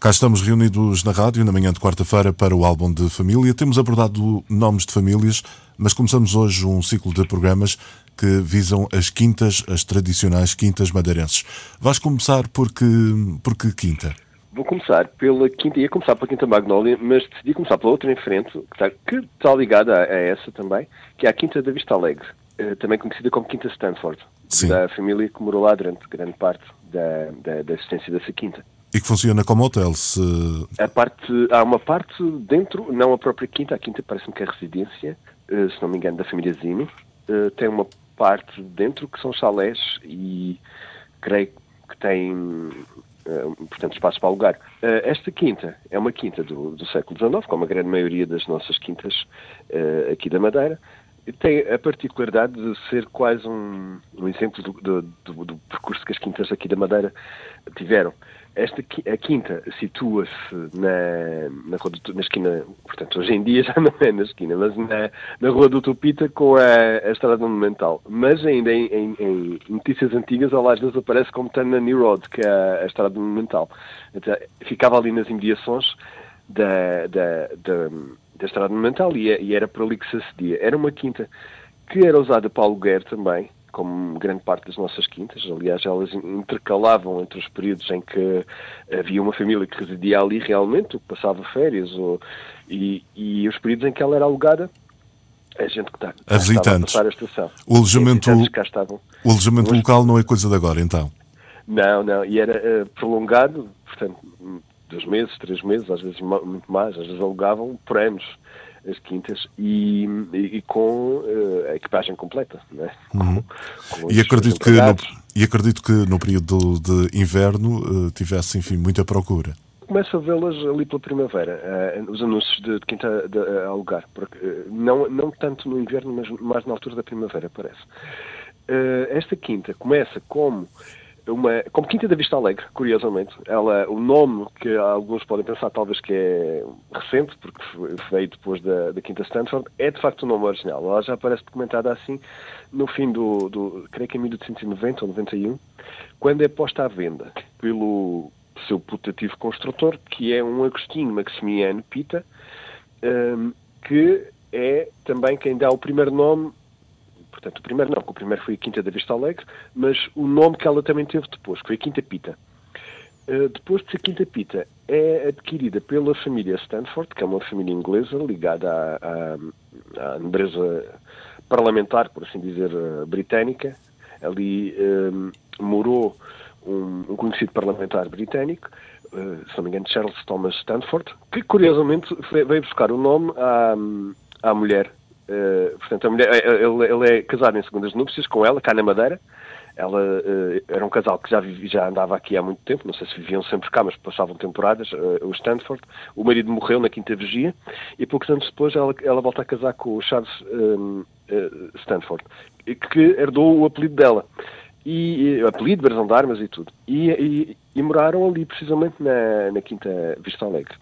Cá estamos reunidos na rádio na manhã de quarta-feira para o álbum de família. Temos abordado nomes de famílias, mas começamos hoje um ciclo de programas que visam as quintas, as tradicionais quintas madeirenses. Vais começar por que, por que quinta? Vou começar pela quinta, ia começar pela quinta Magnólia, mas decidi começar pela outra em frente, que está, que está ligada a, a, essa também, que é a quinta da Vista Alegre, eh, também conhecida como Quinta Stanford, Sim. da família que morou lá durante grande parte da, da, da existência dessa quinta. E que funciona como hotel, se... A parte, há uma parte dentro, não a própria quinta, a quinta parece-me que é residência, eh, se não me engano, da família Zini, eh, tem uma parte dentro que são chalés e creio que tem Uh, portanto, espaço para alugar. Esta quinta é uma quinta do, do, século XIX, como a grande maioria das nossas quintas aqui da Madeira. Tem a particularidade de ser quase um, um exemplo do, do, do, percurso que as quintas aqui da Madeira tiveram. Esta, a quinta situa-se na, na, na, esquina, portanto, hoje em dia já não é na esquina, mas na, na Rua do Tupita com a, a Estrada Monumental. Mas ainda em, em, em notícias antigas, às vezes aparece como New Road, que é a, a Estrada Monumental. Então, ficava ali nas imediações da, da, da, da Estrada Monumental e, e era por ali que se acedia. Era uma quinta que era usada para aluguer também, como grande parte das nossas quintas. Aliás, elas intercalavam entre os períodos em que havia uma família que residia ali realmente, ou que passava férias, ou, e, e os períodos em que ela era alugada a gente que está a visitantes. A, a estação. O alojamento, o alojamento local não é coisa de agora, então? Não, não, e era uh, prolongado, portanto, dois meses, três meses, às vezes muito mais, às vezes alugavam por anos as quintas e, e, e com uh, a equipagem completa. Né? Uhum. Com, com e, acredito que no, e acredito que no período de inverno uh, tivesse, enfim, muita procura. Começo a vê-las ali pela primavera, uh, os anúncios de, de quinta de, a alugar, porque, não, não tanto no inverno, mas mais na altura da primavera, parece. esta quinta começa como uma, como Quinta da Vista Alegre, curiosamente. Ela, o nome que alguns podem pensar talvez que é recente, porque veio depois da, da Quinta Stanford, é de facto o nome original. Ela já aparece documentada assim no fim do, do creio que em 1890 ou 91, quando é posta à venda pelo seu putativo construtor, que é um Agostinho Maximiano Pita, um, que é também quem dá o primeiro nome Portanto, o primeiro não, o primeiro foi a Quinta da Vista Alegre, mas o nome que ela também teve depois, que foi a Quinta Pita. Uh, depois de ser Quinta Pita, é adquirida pela família Stanford, que é uma família inglesa ligada à, à, à nobreza parlamentar, por assim dizer, uh, britânica. Ali uh, morou um, um, conhecido parlamentar britânico, se não me engano, Charles Thomas Stanford, que curiosamente veio buscar o nome à, à mulher Uh, portanto, a mulher, eh, eh, ele, ele, é casado em segundas núpcias com ela, cá na Madeira. Ela uh, era um casal que já, já andava aqui há muito tempo, não sei se viviam sempre cá, mas passavam temporadas, uh, o Stanford. O marido morreu na Quinta Vigia e poucos anos depois ela, ela volta a casar com o Charles um, Stanford, que herdou o apelido dela. E, e apelido, brasão de armas e tudo. E, e, e, moraram ali precisamente na, na Quinta Vista Alegre.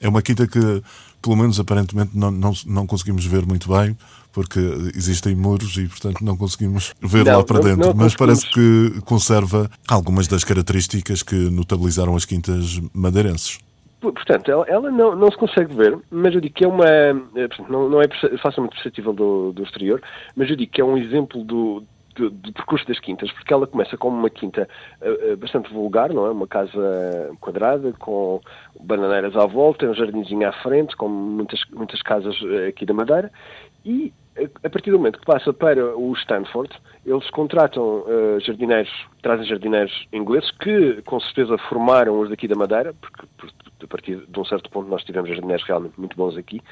É uma quinta que pelo menos aparentemente não, não, não conseguimos ver muito bem, porque existem muros e, portanto, não conseguimos ver não, lá para dentro. Não, Mas parece que conserva algumas das características que notabilizaram as quintas madeirenses. Portanto, ela, ela não, não, se consegue ver, mas eu digo que é uma. Eh, não, não é facilmente perceptível do, do exterior, mas eu digo que é um exemplo do, do, percurso das quintas, porque ela começa como uma quinta uh, bastante vulgar, não é? Uma casa quadrada, com bananeiras à volta, um jardinzinho à frente, como muitas, muitas casas uh, aqui da Madeira, e a partir do momento que passa para o Stanford, eles contratam uh, jardineiros, trazem jardineiros ingleses que com certeza formaram os daqui da Madeira, porque, porque partir de um certo ponto nós tivemos jardineiros realmente muito bons aqui,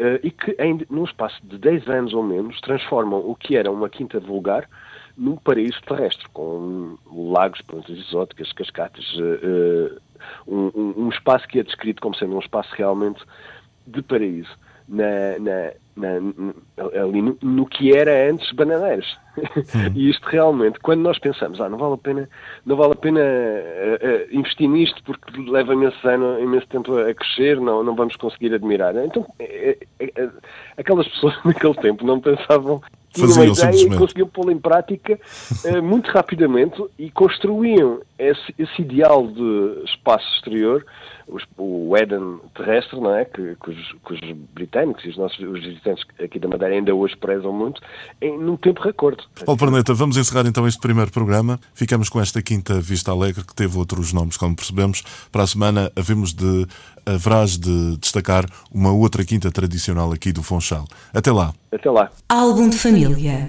uh, e que em, num espaço de 10 anos ou menos transformam o que era uma quinta vulgar num paraíso terrestre, com lagos, plantas exóticas, cascatas, uh, um, um, um espaço que é descrito como sendo um espaço realmente de paraíso. Na, na, na, ali no, no, que era antes Bananeiras. e isto realmente, quando nós pensamos, ah, não vale a pena, não vale a pena uh, uh, investir nisto porque leva imenso, ano, imenso tempo a crescer, não, não vamos conseguir admirar. Então, é, aquelas pessoas naquele tempo não pensavam tinham uma ideia e conseguiam pô-la em prática uh, muito rapidamente e construíam esse, esse ideal de espaço exterior os, o Éden terrestre, não é? Que, que, os, que, os, britânicos e os nossos os visitantes aqui da Madeira ainda hoje prezam muito, em, num tempo recorde. Paulo Perneta, vamos encerrar então este primeiro programa. Ficamos com esta quinta Vista Alegre, que teve outros nomes, como percebemos. Para a semana havemos de, haverás de destacar uma outra quinta tradicional aqui do Funchal. Até lá. Até lá. Álbum de família.